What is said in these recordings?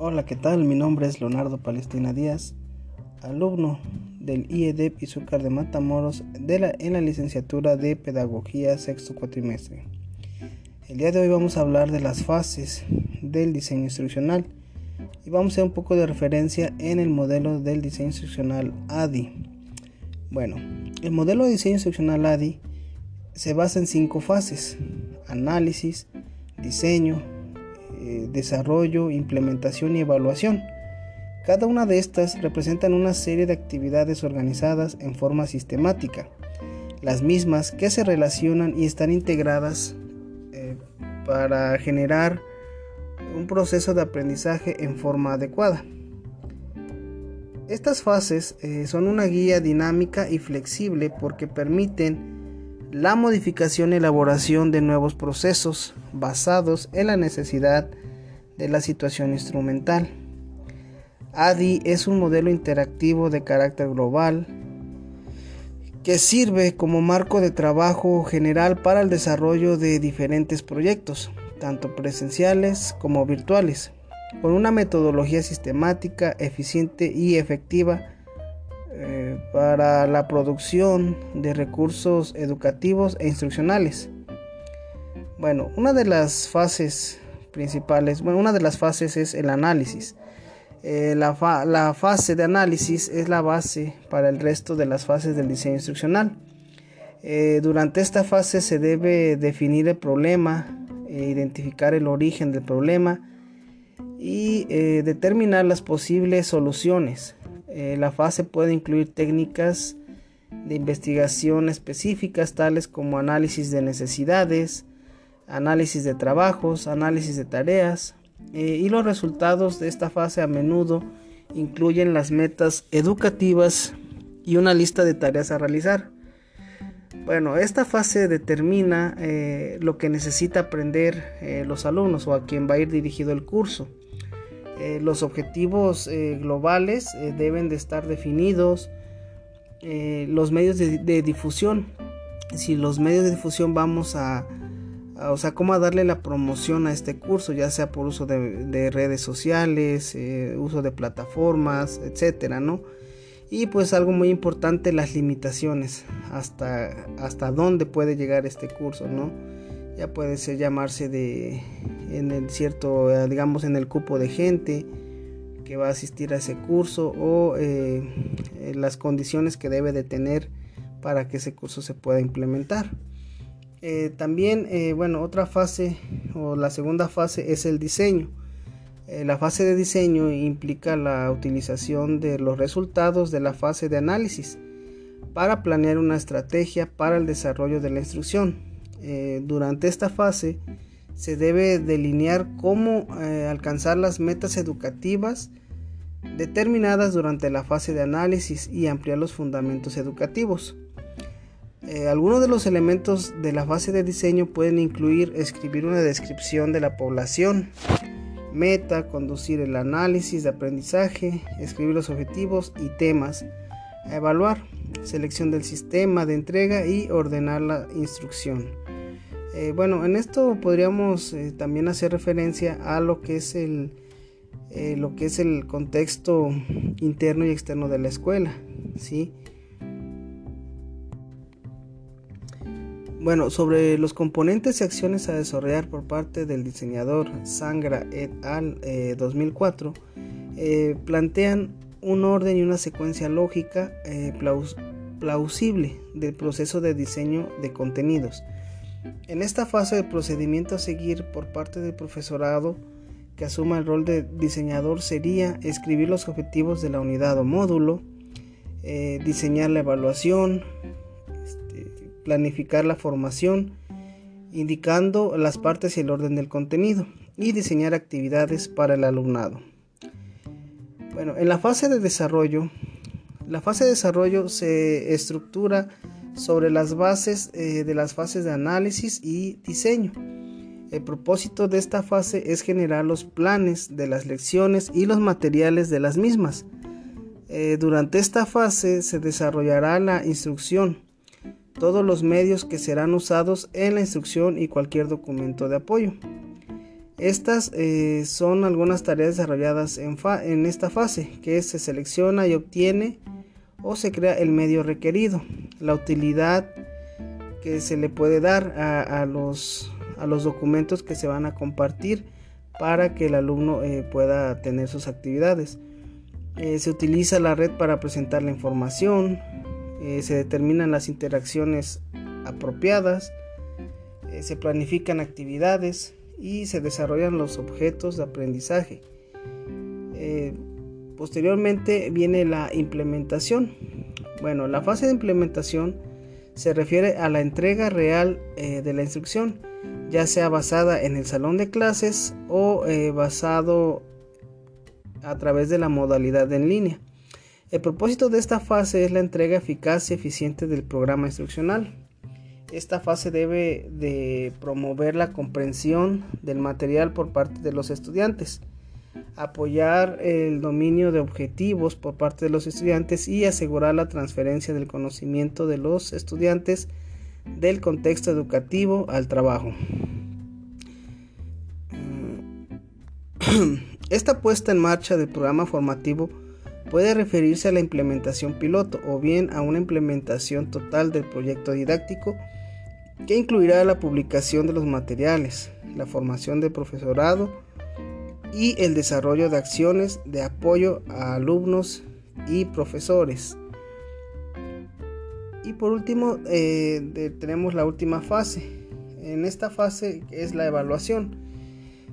Hola, ¿qué tal? Mi nombre es Leonardo Palestina Díaz, alumno del IEDEP Izúcar de Matamoros de la, en la licenciatura de Pedagogía sexto cuatrimestre. El día de hoy vamos a hablar de las fases del diseño instruccional y vamos a hacer un poco de referencia en el modelo del diseño instruccional ADI. Bueno, el modelo de diseño instruccional ADI se basa en cinco fases, análisis, diseño, eh, desarrollo, implementación y evaluación. Cada una de estas representan una serie de actividades organizadas en forma sistemática, las mismas que se relacionan y están integradas eh, para generar un proceso de aprendizaje en forma adecuada. Estas fases eh, son una guía dinámica y flexible porque permiten la modificación y elaboración de nuevos procesos basados en la necesidad de la situación instrumental. ADI es un modelo interactivo de carácter global que sirve como marco de trabajo general para el desarrollo de diferentes proyectos, tanto presenciales como virtuales, con una metodología sistemática, eficiente y efectiva eh, para la producción de recursos educativos e instruccionales. Bueno, una de las fases principales, bueno, una de las fases es el análisis. Eh, la, fase de análisis es la base para el resto de las fases del diseño instruccional. Eh, durante esta fase se debe definir el problema, identificar el origen del problema y determinar las posibles soluciones. Eh, la fase puede incluir técnicas de investigación específicas tales como análisis de necesidades, análisis de trabajos, análisis de tareas eh, y los resultados de esta fase a menudo incluyen las metas educativas y una lista de tareas a realizar. Bueno, esta fase determina eh, lo que necesita aprender los alumnos o a quien va a ir dirigido el curso. Eh, los objetivos eh, globales eh, deben de estar definidos. los medios de, difusión. Si los medios de difusión vamos a, o sea, cómo darle la promoción a este curso, ya sea por uso de, redes sociales, uso de plataformas, etcétera, ¿no? Y pues algo muy importante, las limitaciones, hasta, hasta dónde puede llegar este curso, ¿no? Ya puede ser llamarse de en el cierto eh, digamos en el cupo de gente que va a asistir a ese curso o eh, eh, las condiciones que debe de tener para que ese curso se pueda implementar. También bueno otra fase o la segunda fase es el diseño. La fase de diseño implica la utilización de los resultados de la fase de análisis para planear una estrategia para el desarrollo de la instrucción eh, durante esta fase se debe delinear cómo eh, alcanzar las metas educativas determinadas durante la fase de análisis y ampliar los fundamentos educativos. Eh, algunos de los elementos de la fase de diseño pueden incluir escribir una descripción de la población, meta, conducir el análisis de aprendizaje, escribir los objetivos y temas evaluar, selección del sistema de entrega y ordenar la instrucción. Eh, bueno, en esto podríamos eh, también hacer referencia a lo que es el eh, lo que es el contexto interno y externo de la escuela, ¿sí? Bueno, sobre los componentes y acciones a desarrollar por parte del diseñador Sangra et al 2004, plantean un orden y una secuencia lógica plausible del proceso de diseño de contenidos en esta fase del procedimiento a seguir por parte del profesorado que asuma el rol de diseñador sería escribir los objetivos de la unidad o módulo, eh, diseñar la evaluación, este, planificar la formación, indicando las partes y el orden del contenido y diseñar actividades para el alumnado. Bueno, en la fase de desarrollo, la fase de desarrollo se estructura sobre las bases eh, de las fases de análisis y diseño. El propósito de esta fase es generar los planes de las lecciones y los materiales de las mismas. Eh, durante esta fase se desarrollará la instrucción, todos los medios que serán usados en la instrucción y cualquier documento de apoyo. Estas eh, son algunas tareas desarrolladas en, en, esta fase, que se selecciona y obtiene o se crea el medio requerido, la utilidad que se le puede dar a, los, a los, documentos que se van a compartir para que el alumno eh, pueda tener sus actividades. Eh, se utiliza la red para presentar la información, se determinan las interacciones apropiadas, se planifican actividades, y se desarrollan los objetos de aprendizaje. Posteriormente viene la implementación. Bueno, la fase de implementación se refiere a la entrega real eh, de la instrucción, ya sea basada en el salón de clases o eh, basado a través de la modalidad en línea. El propósito de esta fase es la entrega eficaz y eficiente del programa instruccional. Esta fase debe de promover la comprensión del material por parte de los estudiantes, apoyar el dominio de objetivos por parte de los estudiantes y asegurar la transferencia del conocimiento de los estudiantes del contexto educativo al trabajo. Esta puesta en marcha del programa formativo puede referirse a la implementación piloto o bien a una implementación total del proyecto didáctico que incluirá la publicación de los materiales, la formación del profesorado y el desarrollo de acciones de apoyo a alumnos y profesores. Y por último, eh, tenemos la última fase. En esta fase es la evaluación.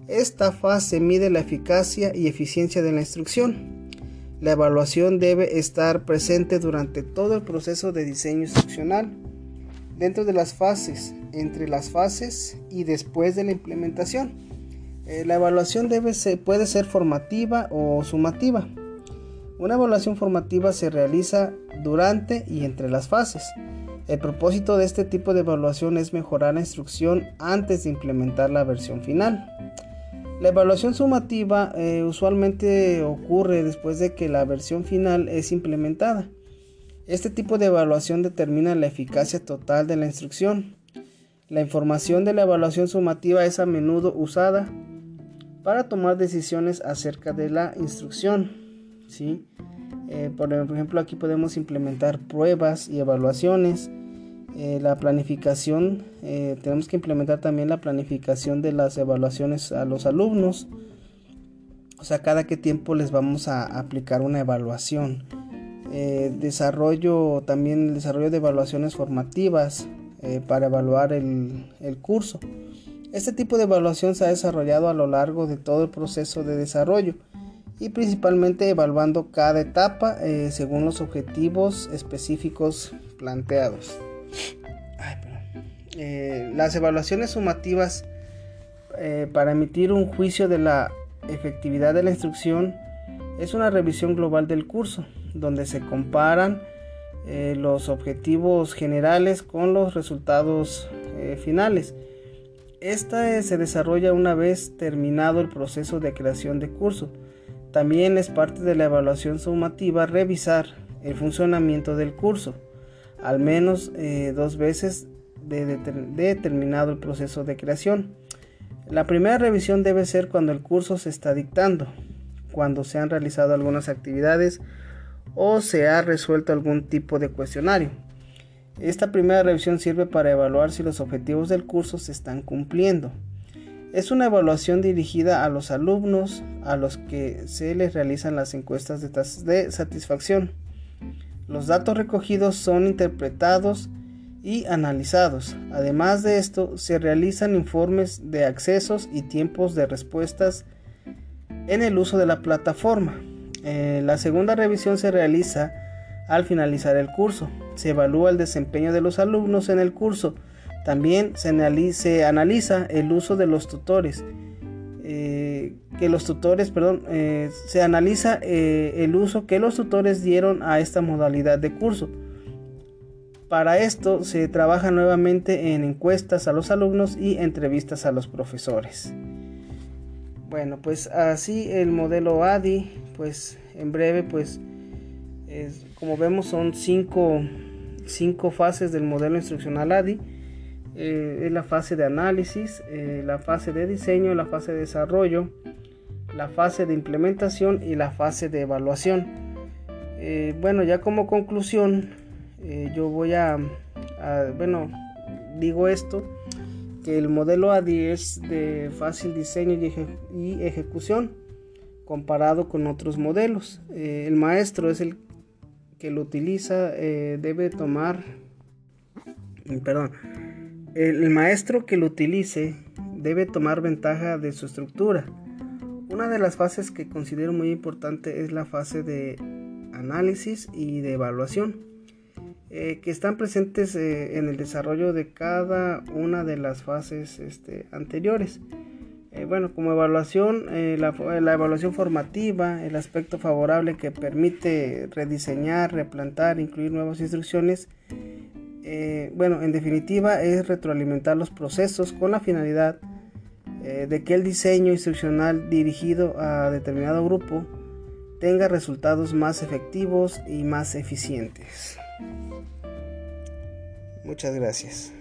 Esta fase mide la eficacia y eficiencia de la instrucción. La evaluación debe estar presente durante todo el proceso de diseño instruccional dentro de las fases, entre las fases y después de la implementación. Eh, la evaluación debe puede ser formativa o sumativa. Una evaluación formativa se realiza durante y entre las fases. El propósito de este tipo de evaluación es mejorar la instrucción antes de implementar la versión final. La evaluación sumativa eh, usualmente ocurre después de que la versión final es implementada. Este tipo de evaluación determina la eficacia total de la instrucción. La información de la evaluación sumativa es a menudo usada para tomar decisiones acerca de la instrucción. ¿sí? Eh, por ejemplo, aquí podemos implementar pruebas y evaluaciones. Eh, la planificación, eh, tenemos que implementar también la planificación de las evaluaciones a los alumnos. O sea, cada qué tiempo les vamos a aplicar una evaluación. Desarrollo también el desarrollo de evaluaciones formativas para evaluar el, curso. Este tipo de evaluación se ha desarrollado a lo largo de todo el proceso de desarrollo y principalmente evaluando cada etapa eh, según los objetivos específicos planteados. las evaluaciones sumativas para emitir un juicio de la efectividad de la instrucción es una revisión global del curso donde se comparan eh, los objetivos generales con los resultados eh, finales. Esta eh, se desarrolla una vez terminado el proceso de creación de curso. También es parte de la evaluación sumativa revisar el funcionamiento del curso, al menos dos veces de, de terminado el proceso de creación. La primera revisión debe ser cuando el curso se está dictando, cuando se han realizado algunas actividades o se ha resuelto algún tipo de cuestionario. Esta primera revisión sirve para evaluar si los objetivos del curso se están cumpliendo. Es una evaluación dirigida a los alumnos a los que se les realizan las encuestas de, satisfacción. Los datos recogidos son interpretados y analizados. Además de esto, se realizan informes de accesos y tiempos de respuestas en el uso de la plataforma. Eh, la segunda revisión se realiza al finalizar el curso. Se evalúa el desempeño de los alumnos en el curso. También se, analiza, el uso de los tutores. Eh, que los tutores, perdón, eh, se analiza el uso que los tutores dieron a esta modalidad de curso. Para esto se trabaja nuevamente en encuestas a los alumnos y entrevistas a los profesores. Bueno, pues así el modelo ADI, pues en breve, pues como vemos son cinco, cinco, fases del modelo instruccional ADI. eh, es la fase de análisis, eh, la fase de diseño, la fase de desarrollo, la fase de implementación y la fase de evaluación. Eh, bueno, ya como conclusión, yo voy a, bueno, digo esto, que el modelo ADI es de fácil diseño y, ejecución comparado con otros modelos. el maestro es el lo utiliza, debe tomar, perdón, el maestro que lo utilice debe tomar ventaja de su estructura. Una de las fases que considero muy importante es la fase de análisis y de evaluación, eh, que están presentes eh, en el desarrollo de cada una de las fases este, anteriores. Eh, bueno, como evaluación, la, la, evaluación formativa, el aspecto favorable que permite rediseñar, replantar, incluir nuevas instrucciones eh, bueno, en definitiva es retroalimentar los procesos con la finalidad eh, de que el diseño instruccional dirigido a determinado grupo tenga resultados más efectivos y más eficientes. Muchas gracias.